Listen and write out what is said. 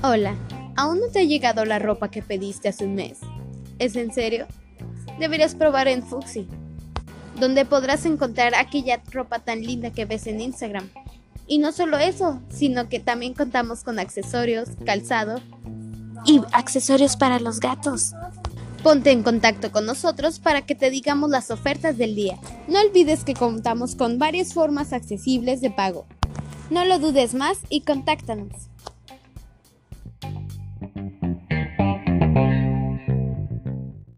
Hola, ¿aún no te ha llegado la ropa que pediste hace un mes? ¿Es en serio? Deberías probar en Fuxi, donde podrás encontrar aquella ropa tan linda que ves en Instagram. Y no solo eso, sino que también contamos con accesorios, calzado y accesorios para los gatos. Ponte en contacto con nosotros para que te digamos las ofertas del día. No olvides que contamos con varias formas accesibles de pago. No lo dudes más y contáctanos.